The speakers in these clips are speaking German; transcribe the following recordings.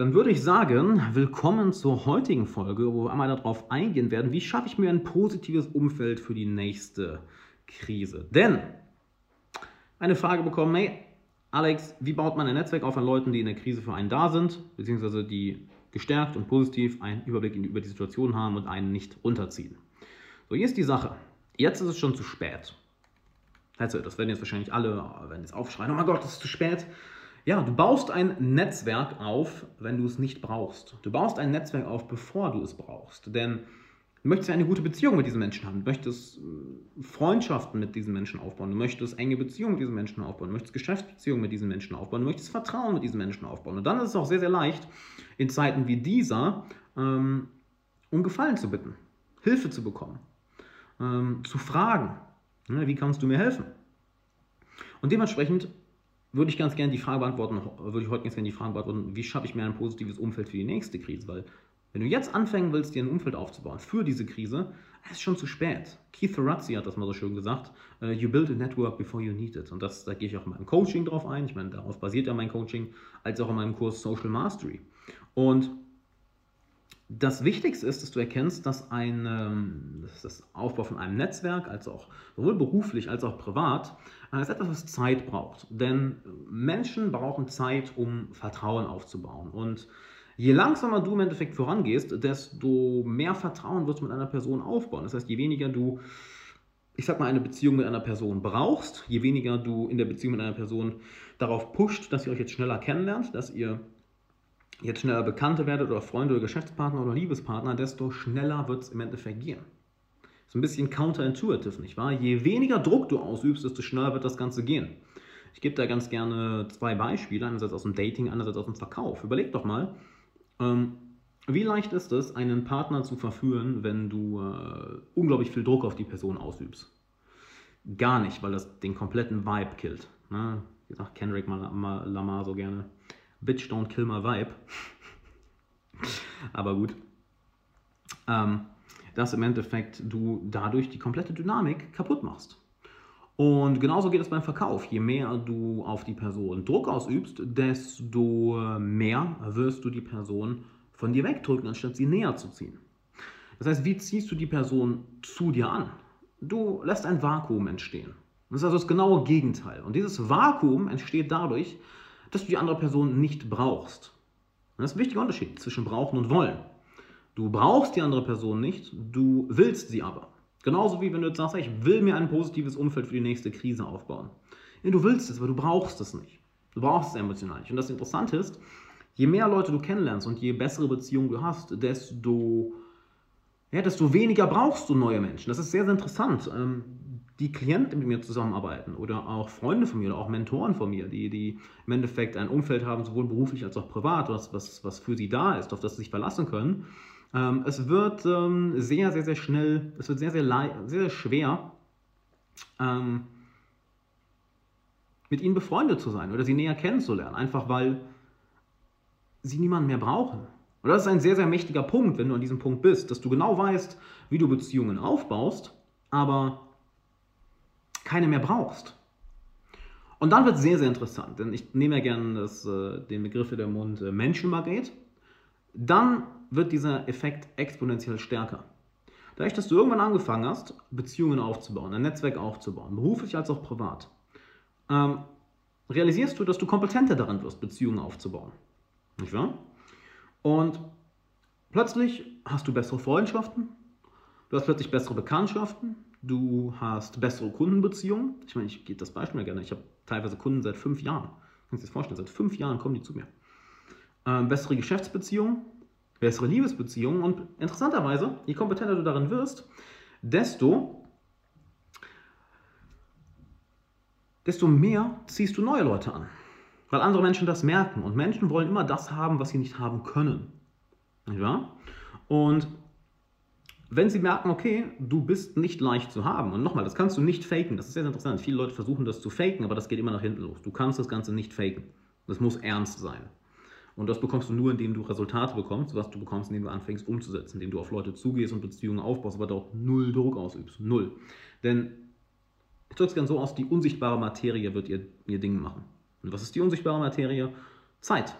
dann würde ich sagen, willkommen zur heutigen Folge, wo wir einmal darauf eingehen werden, wie schaffe ich mir ein positives Umfeld für die nächste Krise. Denn eine Frage bekommen, hey, Alex, wie baut man ein Netzwerk auf an Leuten, die in der Krise für einen da sind, beziehungsweise die gestärkt und positiv einen Überblick über die Situation haben und einen nicht runterziehen? So, hier ist die Sache. Jetzt ist es schon zu spät. Also, das werden jetzt wahrscheinlich alle, werden jetzt aufschreien, oh mein Gott, das ist zu spät. Ja, du baust ein Netzwerk auf, wenn du es nicht brauchst. Du baust ein Netzwerk auf, bevor du es brauchst. Denn du möchtest eine gute Beziehung mit diesen Menschen haben. Du möchtest äh, Freundschaften mit diesen Menschen aufbauen. Du möchtest enge Beziehungen mit diesen Menschen aufbauen. Du möchtest Geschäftsbeziehungen mit diesen Menschen aufbauen. Du möchtest Vertrauen mit diesen Menschen aufbauen. Und dann ist es auch sehr, sehr leicht, in Zeiten wie dieser ähm, um Gefallen zu bitten, Hilfe zu bekommen, ähm, zu fragen, ne, wie kannst du mir helfen? Und dementsprechend würde ich ganz gerne die Frage beantworten, würde ich heute ganz gerne die Frage beantworten, wie schaffe ich mir ein positives Umfeld für die nächste Krise? Weil wenn du jetzt anfangen willst, dir ein Umfeld aufzubauen für diese Krise, es ist schon zu spät. Keith Ferrazzi hat das mal so schön gesagt, uh, you build a network before you need it. Und das, da gehe ich auch in meinem Coaching drauf ein. Ich meine, darauf basiert ja mein Coaching, als auch in meinem Kurs Social Mastery. Und das Wichtigste ist, dass du erkennst, dass ein, ähm, das Aufbau von einem Netzwerk, als auch sowohl beruflich als auch privat, ist etwas, was Zeit braucht. Denn Menschen brauchen Zeit, um Vertrauen aufzubauen. Und je langsamer du im Endeffekt vorangehst, desto mehr Vertrauen wirst du mit einer Person aufbauen. Das heißt, je weniger du, ich sag mal, eine Beziehung mit einer Person brauchst, je weniger du in der Beziehung mit einer Person darauf pusht, dass ihr euch jetzt schneller kennenlernt, dass ihr jetzt schneller Bekannte werdet oder Freunde oder Geschäftspartner oder Liebespartner, desto schneller wird es im Endeffekt gehen. So ein bisschen counterintuitive, nicht wahr? Je weniger Druck du ausübst, desto schneller wird das Ganze gehen. Ich gebe da ganz gerne zwei Beispiele, einerseits aus dem Dating, andererseits aus dem Verkauf. Überleg doch mal, ähm, wie leicht ist es, einen Partner zu verführen, wenn du äh, unglaublich viel Druck auf die Person ausübst? Gar nicht, weil das den kompletten Vibe killt. Ne? Wie sagt Kendrick Lamar so gerne. Bitch don't kill my vibe. Aber gut. Ähm, dass im Endeffekt du dadurch die komplette Dynamik kaputt machst. Und genauso geht es beim Verkauf. Je mehr du auf die Person Druck ausübst, desto mehr wirst du die Person von dir wegdrücken, anstatt sie näher zu ziehen. Das heißt, wie ziehst du die Person zu dir an? Du lässt ein Vakuum entstehen. Das ist also das genaue Gegenteil. Und dieses Vakuum entsteht dadurch, dass du die andere Person nicht brauchst. Das ist ein wichtiger Unterschied zwischen brauchen und wollen. Du brauchst die andere Person nicht, du willst sie aber. Genauso wie wenn du jetzt sagst, ich will mir ein positives Umfeld für die nächste Krise aufbauen. Du willst es, aber du brauchst es nicht. Du brauchst es emotional nicht. Und das Interessante ist, je mehr Leute du kennenlernst und je bessere Beziehungen du hast, desto, ja, desto weniger brauchst du neue Menschen. Das ist sehr, sehr interessant. Ähm, die Klienten, mit mir zusammenarbeiten oder auch Freunde von mir oder auch Mentoren von mir, die, die im Endeffekt ein Umfeld haben, sowohl beruflich als auch privat, was, was, was für sie da ist, auf das sie sich verlassen können. Ähm, es wird ähm, sehr, sehr, sehr schnell, es wird sehr, sehr, sehr, sehr schwer, ähm, mit ihnen befreundet zu sein oder sie näher kennenzulernen, einfach weil sie niemanden mehr brauchen. Und das ist ein sehr, sehr mächtiger Punkt, wenn du an diesem Punkt bist, dass du genau weißt, wie du Beziehungen aufbaust, aber keine mehr brauchst. Und dann wird es sehr, sehr interessant, denn ich nehme ja gerne das, äh, den Begriff in der Mund äh, Menschenmagnet. Dann wird dieser Effekt exponentiell stärker. Dadurch, dass du irgendwann angefangen hast, Beziehungen aufzubauen, ein Netzwerk aufzubauen, beruflich als auch privat, ähm, realisierst du, dass du kompetenter daran wirst, Beziehungen aufzubauen. Nicht wahr? Und plötzlich hast du bessere Freundschaften, du hast plötzlich bessere Bekanntschaften, du hast bessere Kundenbeziehungen. Ich meine, ich gebe das Beispiel gerne. Ich habe teilweise Kunden seit fünf Jahren. Kannst du dir das vorstellen? Seit fünf Jahren kommen die zu mir. Ähm, bessere Geschäftsbeziehungen, bessere Liebesbeziehungen und interessanterweise, je kompetenter du darin wirst, desto, desto mehr ziehst du neue Leute an. Weil andere Menschen das merken und Menschen wollen immer das haben, was sie nicht haben können. Nicht? Und wenn sie merken, okay, du bist nicht leicht zu haben, und nochmal, das kannst du nicht faken, das ist sehr interessant. Viele Leute versuchen das zu faken, aber das geht immer nach hinten los. Du kannst das Ganze nicht faken. Das muss ernst sein. Und das bekommst du nur, indem du Resultate bekommst, was du bekommst, indem du anfängst umzusetzen, indem du auf Leute zugehst und Beziehungen aufbaust, aber dort null Druck ausübst. Null. Denn ich drücke es gerne so aus, die unsichtbare Materie wird ihr, ihr Ding machen. Und was ist die unsichtbare Materie? Zeit.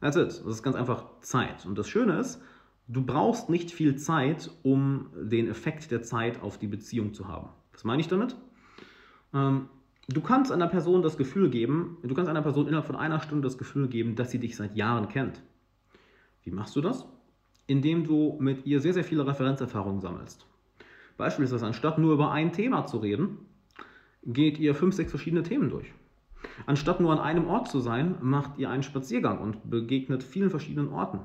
That's it. Das ist ganz einfach Zeit. Und das Schöne ist, du brauchst nicht viel Zeit, um den Effekt der Zeit auf die Beziehung zu haben. Was meine ich damit? Ähm, du kannst einer Person das Gefühl geben, du kannst einer Person innerhalb von einer Stunde das Gefühl geben, dass sie dich seit Jahren kennt. Wie machst du das? Indem du mit ihr sehr, sehr viele Referenzerfahrungen sammelst. Beispielsweise, anstatt nur über ein Thema zu reden, geht ihr fünf, sechs verschiedene Themen durch. Anstatt nur an einem Ort zu sein, macht ihr einen Spaziergang und begegnet vielen verschiedenen Orten.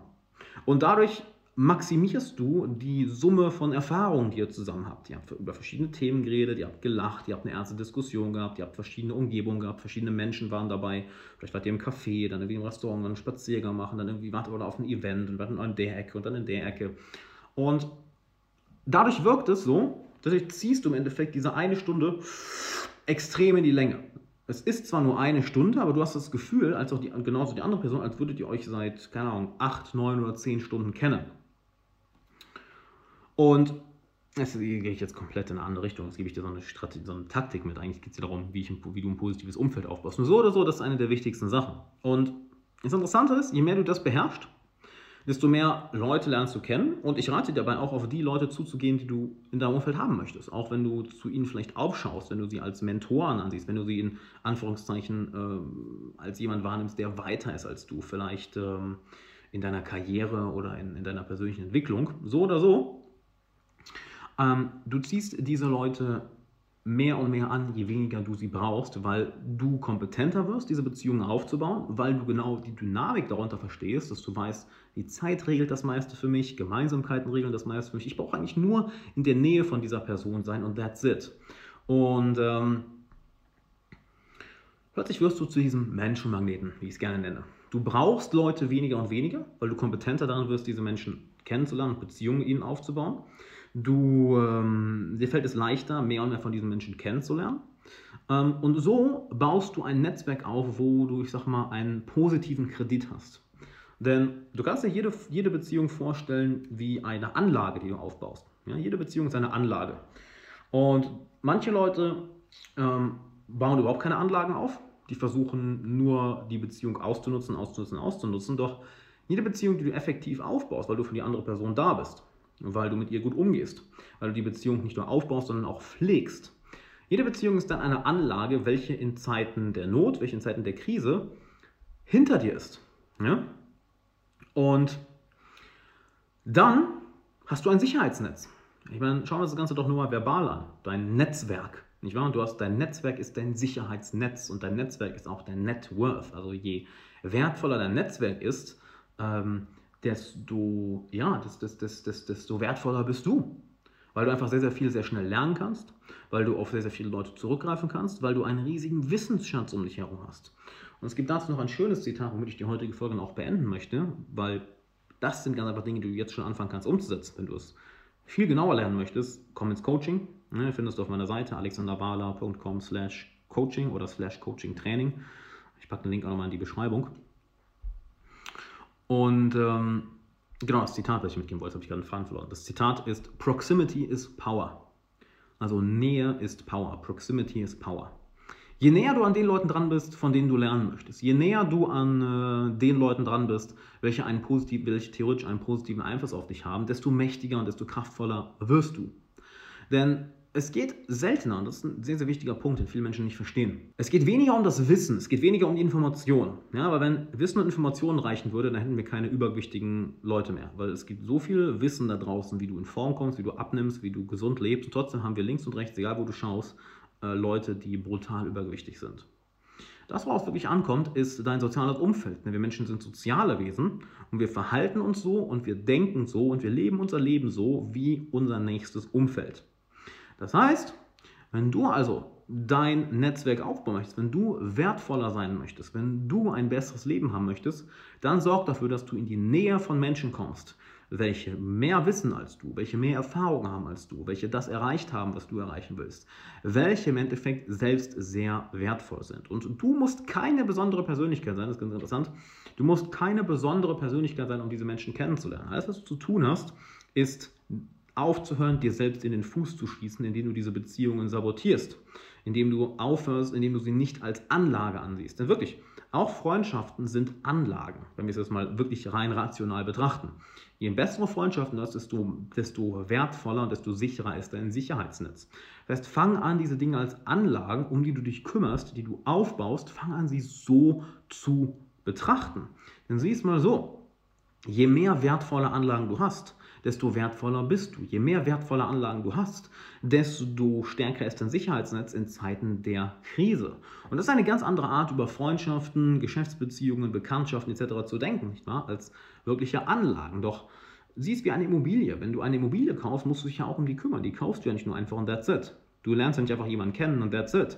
Und dadurch maximierst du die Summe von Erfahrungen, die ihr zusammen habt. Ihr habt über verschiedene Themen geredet, ihr habt gelacht, ihr habt eine ernste Diskussion gehabt, ihr habt verschiedene Umgebungen gehabt, verschiedene Menschen waren dabei. Vielleicht wart ihr im Café, dann irgendwie im Restaurant, dann einen Spaziergang machen, dann irgendwie wart ihr auf ein Event und wart in der Ecke und dann in der Ecke. Und dadurch wirkt es so, dadurch ziehst du im Endeffekt diese eine Stunde extrem in die Länge. Es ist zwar nur eine Stunde, aber du hast das Gefühl, als auch die, genauso die andere Person, als würdet ihr euch seit, keine Ahnung, acht, neun oder zehn Stunden kennen. Und das gehe ich jetzt komplett in eine andere Richtung. Jetzt gebe ich dir so eine, Strategie, so eine Taktik mit. Eigentlich geht es dir darum, wie, ich, wie, du ein positives Umfeld aufbaust. Nur so oder so, das ist eine der wichtigsten Sachen. Und das Interessante ist, je mehr du das beherrschst, desto mehr Leute lernst du kennen. Und ich rate dir dabei auch, auf die Leute zuzugehen, die du in deinem Umfeld haben möchtest. Auch wenn du zu ihnen vielleicht aufschaust, wenn du sie als Mentoren ansiehst, wenn du sie in Anführungszeichen äh, als jemand wahrnimmst, der weiter ist als du, vielleicht ähm, in deiner Karriere oder in, in deiner persönlichen Entwicklung. So oder so, ähm, du ziehst diese Leute mehr und mehr an, je weniger du sie brauchst, weil du kompetenter wirst, diese Beziehungen aufzubauen, weil du genau die Dynamik darunter verstehst, dass du weißt, die Zeit regelt das meiste für mich, Gemeinsamkeiten regeln das meiste für mich. Ich brauche eigentlich nur in der Nähe von dieser Person sein und that's it. Und ähm, plötzlich wirst du zu diesem Menschenmagneten, wie ich es gerne nenne. Du brauchst Leute weniger und weniger, weil du kompetenter darin wirst, diese Menschen kennenzulernen und Beziehungen ihnen aufzubauen. Du, ähm, dir fällt es leichter, mehr und mehr von diesen Menschen kennenzulernen. Ähm, und so baust du ein Netzwerk auf, wo du, ich sag mal, einen positiven Kredit hast. Denn du kannst dir jede, jede Beziehung vorstellen wie eine Anlage, die du aufbaust. Ja, jede Beziehung ist eine Anlage. Und manche Leute ähm, bauen überhaupt keine Anlagen auf. Die versuchen nur die Beziehung auszunutzen, auszunutzen, auszunutzen. Doch jede Beziehung, die du effektiv aufbaust, weil du für die andere Person da bist, weil du mit ihr gut umgehst, weil du die Beziehung nicht nur aufbaust, sondern auch pflegst. Jede Beziehung ist dann eine Anlage, welche in Zeiten der Not, welche in Zeiten der Krise hinter dir ist. Ja? Und dann hast du ein Sicherheitsnetz. Ich meine, schauen wir das Ganze doch nur mal verbal an. Dein Netzwerk. Nicht wahr? Du hast dein Netzwerk ist dein Sicherheitsnetz und dein Netzwerk ist auch dein Net Worth. Also je wertvoller dein Netzwerk ist, ähm, desto, ja, desto, wertvoller bist du. Weil du einfach sehr, sehr viel sehr schnell lernen kannst, weil du auf sehr, sehr viele Leute zurückgreifen kannst, weil du einen riesigen Wissensschatz um dich herum hast. Und es gibt dazu noch ein schönes Zitat, womit ich die heutige Folge auch beenden möchte, weil das sind ganz einfach Dinge, die du jetzt schon anfangen kannst umzusetzen. Wenn du es viel genauer lernen möchtest, komm ins Coaching. Ne, findest du auf meiner Seite alexanderbala.com slash coaching oder slash coaching training. Ich packe den Link auch nochmal in die Beschreibung. Und ähm, genau, das Zitat, das ich mitgeben wollte, habe ich gerade einen Faden verloren. Das Zitat ist: Proximity is power. Also Nähe ist Power. Proximity is Power. Je näher du an den Leuten dran bist, von denen du lernen möchtest, je näher du an äh, den Leuten dran bist, welche, einen positiv, welche theoretisch einen positiven Einfluss auf dich haben, desto mächtiger und desto kraftvoller wirst du. Denn es geht seltener, und das ist ein sehr, sehr wichtiger Punkt, den viele Menschen nicht verstehen. Es geht weniger um das Wissen, es geht weniger um die Information. Ja, aber wenn Wissen und Informationen reichen würde, dann hätten wir keine übergewichtigen Leute mehr. Weil es gibt so viel Wissen da draußen, wie du in Form kommst, wie du abnimmst, wie du gesund lebst. Und trotzdem haben wir links und rechts, egal wo du schaust, äh, Leute, die brutal übergewichtig sind. Das, worauf es wirklich ankommt, ist dein soziales Umfeld. Wir Menschen sind soziale Wesen und wir verhalten uns so und wir denken so und wir leben unser Leben so wie unser nächstes Umfeld. Das heißt, wenn du also dein Netzwerk aufbauen möchtest, wenn du wertvoller sein möchtest, wenn du ein besseres Leben haben möchtest, dann sorg dafür, dass du in die Nähe von Menschen kommst, welche mehr wissen als du, welche mehr Erfahrung haben als du, welche das erreicht haben, was du erreichen willst, welche im Endeffekt selbst sehr wertvoll sind. Und du musst keine besondere Persönlichkeit sein, das ist ganz interessant, du musst keine besondere Persönlichkeit sein, um diese Menschen kennenzulernen. Alles, was du zu tun hast, ist aufzuhören, dir selbst in den Fuß zu schießen, indem du diese Beziehungen sabotierst, indem du aufhörst, indem du sie nicht als Anlage ansiehst. Denn wirklich, Auch Freundschaften sind Anlagen, wenn wir es jetzt mal wirklich rein rational betrachten. Je bessere Freundschaften hast, desto, desto wertvoller und desto sicherer ist dein Sicherheitsnetz. Das heißt, fang an, diese Dinge als Anlagen, um die du dich kümmerst, die du aufbaust, fang an, sie so zu betrachten. Denn sieh es mal so, je mehr wertvolle Anlagen du hast, desto wertvoller bist du. Je mehr wertvolle Anlagen du hast, desto stärker ist dein Sicherheitsnetz in Zeiten der Krise. Und das ist eine ganz andere Art, über Freundschaften, Geschäftsbeziehungen, Bekanntschaften etc. zu denken, nicht wahr? als wirkliche Anlagen. Doch siehst wie eine Immobilie. Wenn du eine Immobilie kaufst, musst du dich ja auch um die kümmern. Die kaufst du ja nicht nur einfach und that's it. Du lernst ja nicht einfach jemanden kennen und that's it.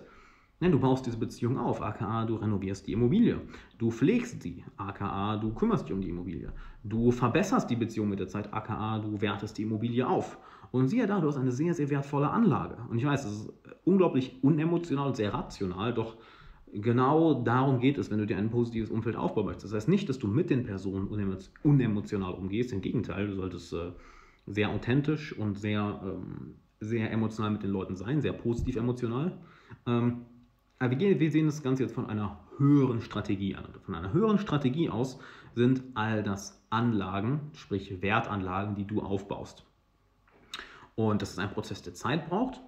Nein, du baust diese Beziehung auf, aka du renovierst die Immobilie. Du pflegst sie, aka du kümmerst dich um die Immobilie. Du verbesserst die Beziehung mit der Zeit, aka du wertest die Immobilie auf. Und siehe da, du hast eine sehr, sehr wertvolle Anlage. Und ich weiß, es ist unglaublich unemotional und sehr rational, doch genau darum geht es, wenn du dir ein positives Umfeld aufbauen möchtest. Das heißt nicht, dass du mit den Personen unemotional umgehst, im Gegenteil, du solltest äh, sehr authentisch und sehr, ähm, sehr emotional mit den Leuten sein, sehr positiv emotional. Ähm, aber wir, gehen, wir sehen das Ganze jetzt von einer höheren Strategie an. Von einer höheren Strategie aus sind all das Anlagen, sprich Wertanlagen, die du aufbaust. Und das ist ein Prozess, der Zeit braucht,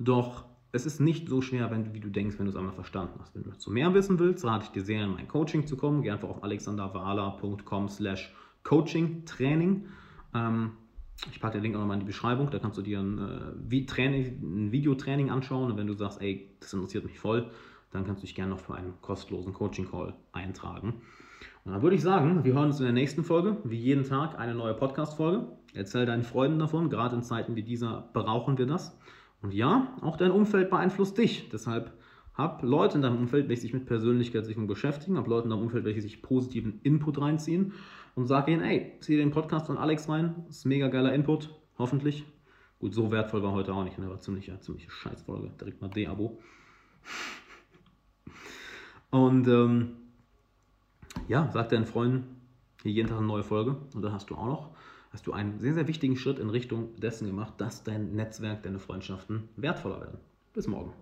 doch es ist nicht so schwer, wenn, wie du denkst, wenn du es einmal verstanden hast. Wenn du dazu mehr wissen willst, rate ich dir sehr, in mein Coaching zu kommen. Geh einfach auf alexanderwala.com slash coaching training. Ähm, ich packe den Link auch nochmal in die Beschreibung, da kannst du dir ein, äh, ein Videotraining anschauen und wenn du sagst, ey, das interessiert mich voll, dann kannst du dich gerne noch für einen kostenlosen Coaching-Call eintragen. Und dann würde ich sagen, wir hören uns in der nächsten Folge, wie jeden Tag eine neue Podcast-Folge. Erzähl deinen Freunden davon, gerade in Zeiten wie dieser brauchen wir das. Und ja, auch dein Umfeld beeinflusst dich. Deshalb hab Leute in deinem Umfeld, welche sich mit Persönlichkeitssicherung beschäftigen, hab Leute in deinem Umfeld, welche sich positiven Input reinziehen und sag ihnen, ey, zieh den Podcast von Alex rein, ist mega geiler Input, hoffentlich. Gut, so wertvoll war heute auch nicht, ne? war ziemlich, ja, ziemlich Scheißfolge, direkt mal D-Abo. Und ähm, ja, sag deinen Freunden, hier jeden Tag eine neue Folge und dann hast du auch noch, hast du einen sehr, sehr wichtigen Schritt in Richtung dessen gemacht, dass dein Netzwerk, deine Freundschaften wertvoller werden. Bis morgen.